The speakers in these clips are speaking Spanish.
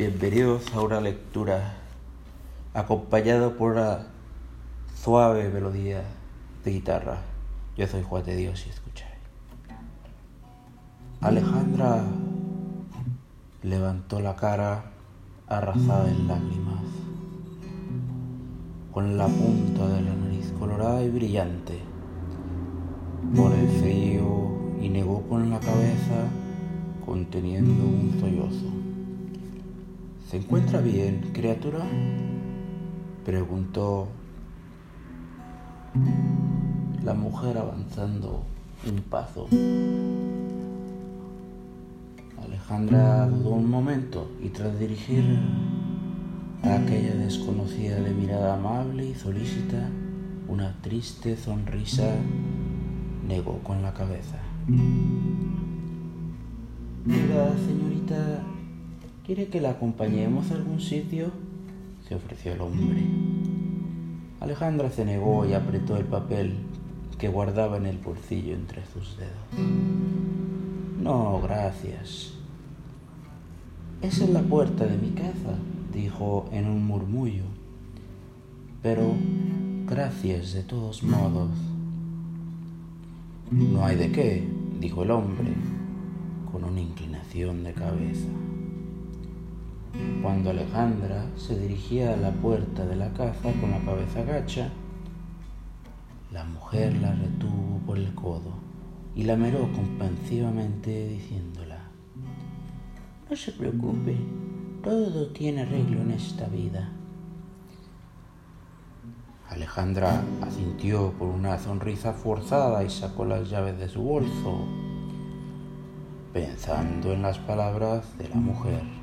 Bienvenidos a una lectura acompañado por una suave melodía de guitarra. Yo soy Juan de Dios y escucháis. Alejandra levantó la cara arrasada en lágrimas, con la punta de la nariz colorada y brillante por el frío y negó con la cabeza conteniendo un sollozo. ¿Se encuentra bien, criatura? preguntó la mujer avanzando un paso. Alejandra dudó un momento y tras dirigir a aquella desconocida de mirada amable y solícita una triste sonrisa, negó con la cabeza. Mira, señorita, ¿quiere que la acompañemos a algún sitio? se ofreció el hombre. Alejandra se negó y apretó el papel que guardaba en el bolsillo entre sus dedos. No, gracias. Esa es la puerta de mi casa, dijo en un murmullo. Pero gracias de todos modos. No hay de qué, dijo el hombre, con una inclinación de cabeza. Cuando Alejandra se dirigía a la puerta de la casa con la cabeza gacha, la mujer la retuvo por el codo y la miró compensivamente diciéndola, no se preocupe, todo tiene arreglo en esta vida. Alejandra asintió con una sonrisa forzada y sacó las llaves de su bolso, pensando en las palabras de la mujer.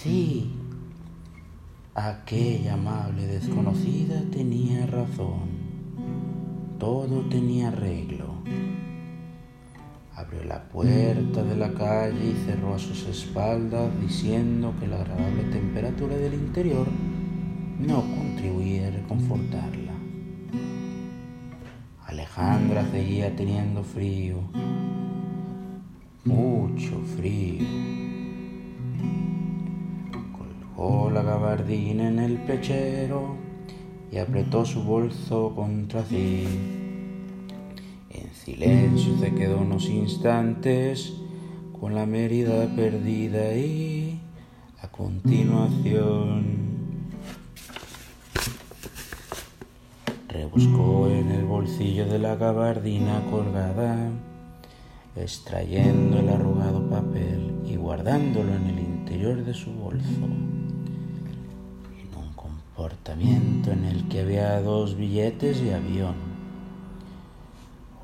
Sí, aquella amable desconocida tenía razón. Todo tenía arreglo. Abrió la puerta de la calle y cerró a sus espaldas diciendo que la agradable temperatura del interior no contribuía a reconfortarla. Alejandra seguía teniendo frío, mucho frío. La gabardina en el pechero y apretó su bolso contra sí. En silencio se quedó unos instantes con la merida perdida y a continuación rebuscó en el bolsillo de la gabardina colgada, extrayendo el arrugado papel y guardándolo en el interior de su bolso. En el que había dos billetes de avión.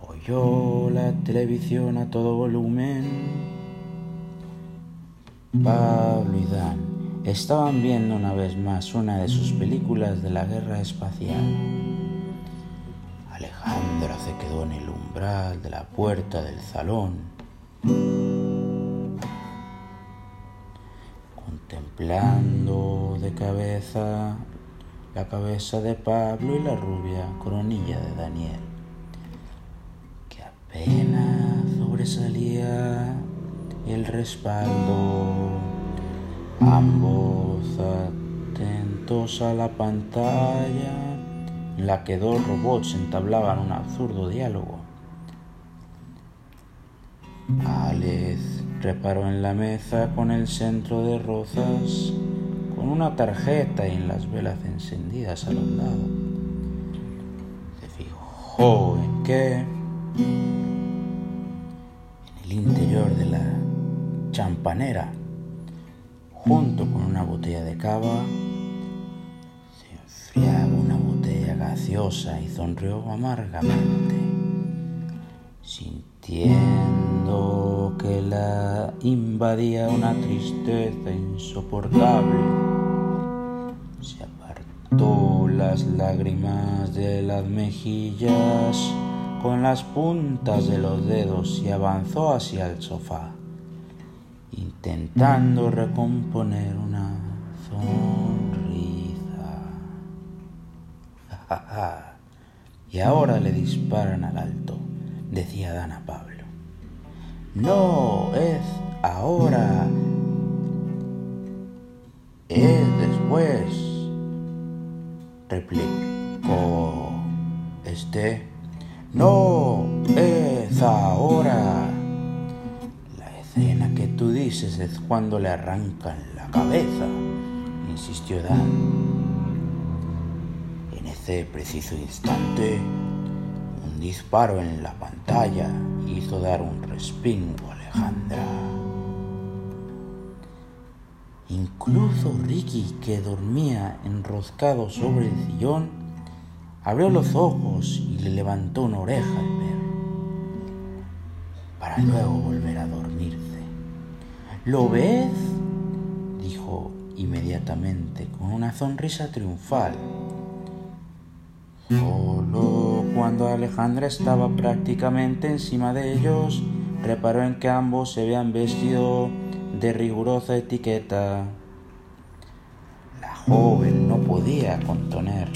Oyó la televisión a todo volumen. Pablo y Dan estaban viendo una vez más una de sus películas de la guerra espacial. Alejandra se quedó en el umbral de la puerta del salón, contemplando de cabeza la cabeza de Pablo y la rubia coronilla de Daniel, que apenas sobresalía el respaldo, ambos atentos a la pantalla en la que dos robots entablaban un absurdo diálogo. Alex reparó en la mesa con el centro de rosas, con una tarjeta y en las velas encendidas a los lados. Se fijó en que en el interior de la champanera, junto con una botella de cava, se enfriaba una botella gaseosa y sonrió amargamente, sintiendo que la invadía una tristeza insoportable. Las lágrimas de las mejillas con las puntas de los dedos y avanzó hacia el sofá, intentando recomponer una sonrisa. y ahora le disparan al alto, decía Dana Pablo. No, es ahora, Es después, replicó este. No, es ahora. La escena que tú dices es cuando le arrancan la cabeza, insistió Dan. En ese preciso instante, un disparo en la pantalla hizo dar un respingo a Alejandra. Incluso Ricky, que dormía enroscado sobre el sillón, abrió los ojos y le levantó una oreja al ver, para luego volver a dormirse. ¿Lo ves? dijo inmediatamente con una sonrisa triunfal. Solo cuando Alejandra estaba prácticamente encima de ellos, reparó en que ambos se habían vestido de rigurosa etiqueta. La joven no podía contener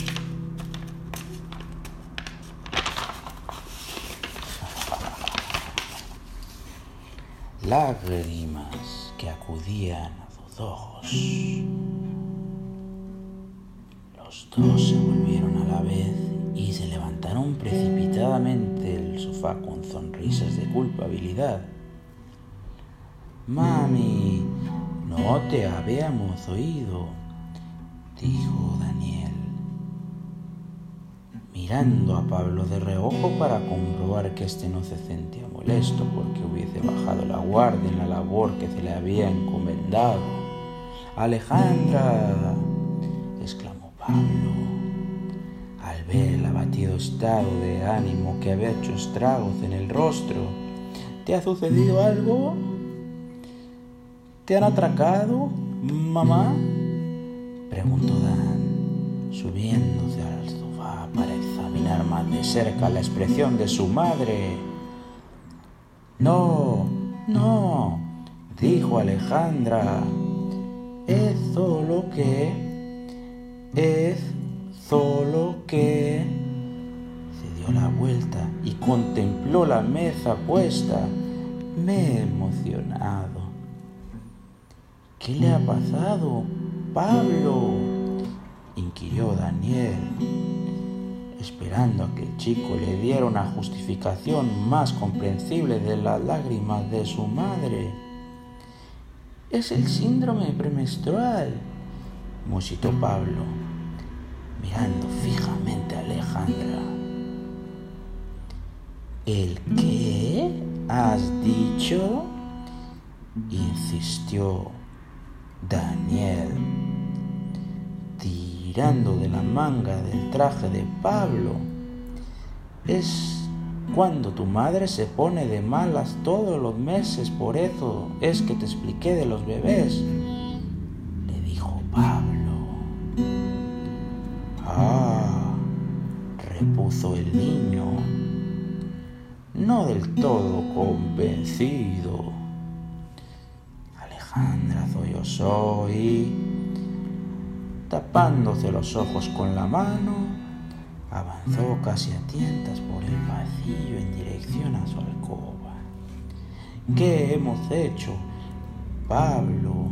lágrimas que acudían a sus ojos. Los dos se volvieron a la vez y se levantaron precipitadamente del sofá con sonrisas de culpabilidad. Mami, no te habíamos oído, dijo Daniel, mirando a Pablo de reojo para comprobar que éste no se sentía molesto porque hubiese bajado la guardia en la labor que se le había encomendado. Alejandra, exclamó Pablo, al ver el abatido estado de ánimo que había hecho estragos en el rostro. ¿Te ha sucedido algo? ¿Te han atracado, mamá? Preguntó Dan, subiéndose al sofá para examinar más de cerca la expresión de su madre. No, no, dijo Alejandra. Es solo que... Es solo que... Se dio la vuelta y contempló la mesa puesta. Me he emocionado. ¿Qué le ha pasado, Pablo? inquirió Daniel, esperando a que el chico le diera una justificación más comprensible de las lágrimas de su madre. Es el síndrome premenstrual, musitó Pablo, mirando fijamente a Alejandra. ¿El qué has dicho? insistió Daniel, tirando de la manga del traje de Pablo. Es cuando tu madre se pone de malas todos los meses, por eso es que te expliqué de los bebés, le dijo Pablo. Ah, repuso el niño, no del todo convencido. Alejandra soy y, tapándose los ojos con la mano, avanzó casi a tientas por el pasillo en dirección a su alcoba. ¿Qué hemos hecho? Pablo,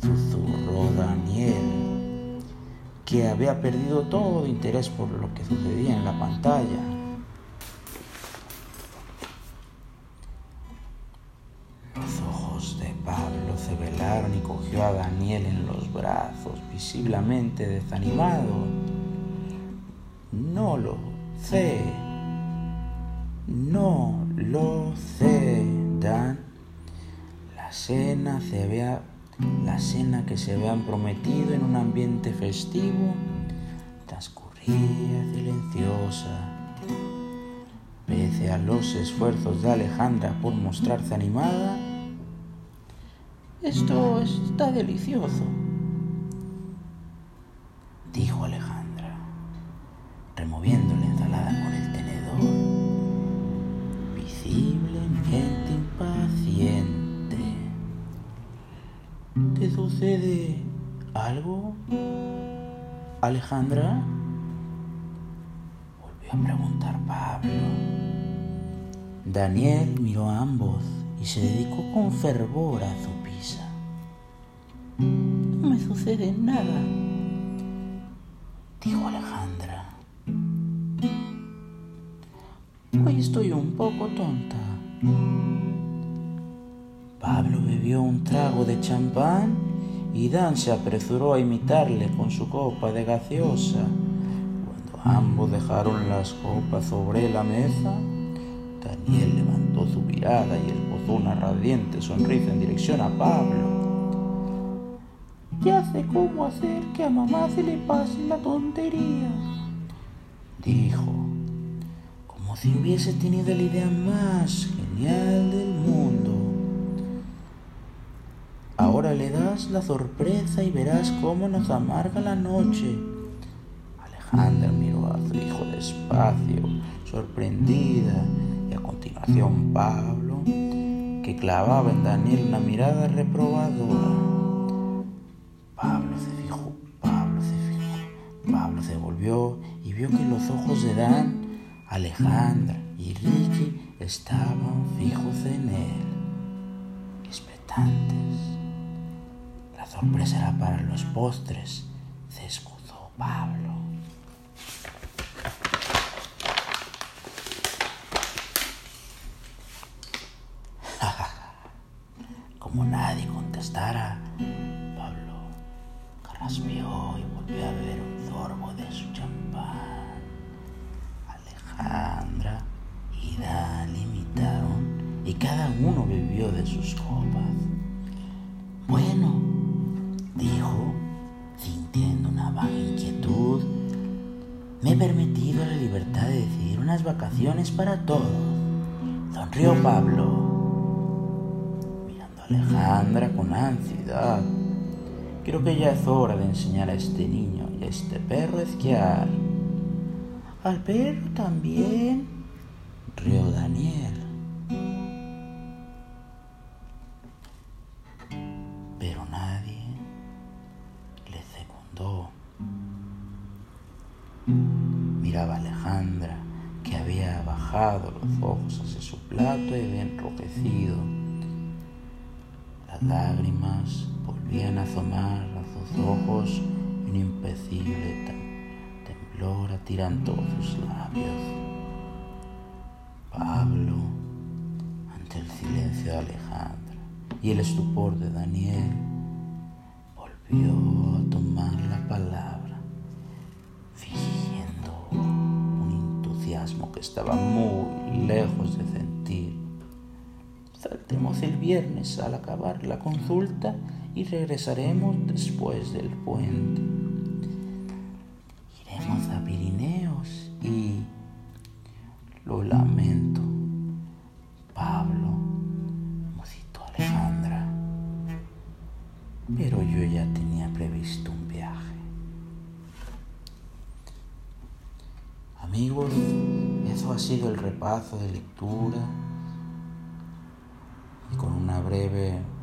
susurró Daniel, que había perdido todo interés por lo que sucedía en la pantalla. Visiblemente desanimado. No lo sé, no lo sé, Dan. La cena se vea, la cena que se habían prometido en un ambiente festivo transcurría silenciosa. Pese a los esfuerzos de Alejandra por mostrarse animada, esto está delicioso, sucede algo, Alejandra? Volvió a preguntar Pablo. Daniel miró a ambos y se dedicó con fervor a su sucede nada, dijo Alejandra. Hoy estoy un poco tonta. Pablo bebió un trago de champán y Dan se apresuró a imitarle con su copa de gaseosa. Cuando ambos dejaron las copas sobre la mesa, Daniel levantó su mirada y esbozó una radiante sonrisa en dirección a Pablo. Ya sé cómo hacer que a mamá se le pase la tontería, dijo, como si hubiese tenido la idea más genial del mundo. Ahora le das la sorpresa y verás cómo nos amarga la noche. Alejandra miró a su hijo despacio, sorprendida, y a continuación Pablo, que clavaba en Daniel una mirada reprobadora. Pablo se fijó, Pablo se fijó, Pablo se volvió y vio que los ojos de Dan, Alejandra y Ricky estaban fijos en él, expectantes sorpresa será para los postres, se escudó Pablo. Como nadie contestara, Pablo carraspeó y volvió a beber un sorbo de su champán. Alejandra y Dan imitaron y cada uno bebió de sus copas. Bueno, permitido la libertad de decidir unas vacaciones para todos. Sonrió Pablo, mirando a Alejandra con ansiedad. Creo que ya es hora de enseñar a este niño y a este perro a esquiar. Al perro también, rió Daniel. Plato y había enrojecido. Las lágrimas volvían a asomar a sus ojos y un impecible temblor atirantó sus labios. Pablo, ante el silencio de Alejandra y el estupor de Daniel, volvió a tomar la palabra que estaba muy lejos de sentir. Saltemos el viernes al acabar la consulta y regresaremos después del puente. Iremos a Pirineos y... Lo lamento, Pablo, musitó Alejandra. Pero yo ya tenía previsto un viaje. Amigos, eso ha sido el repaso de lectura con una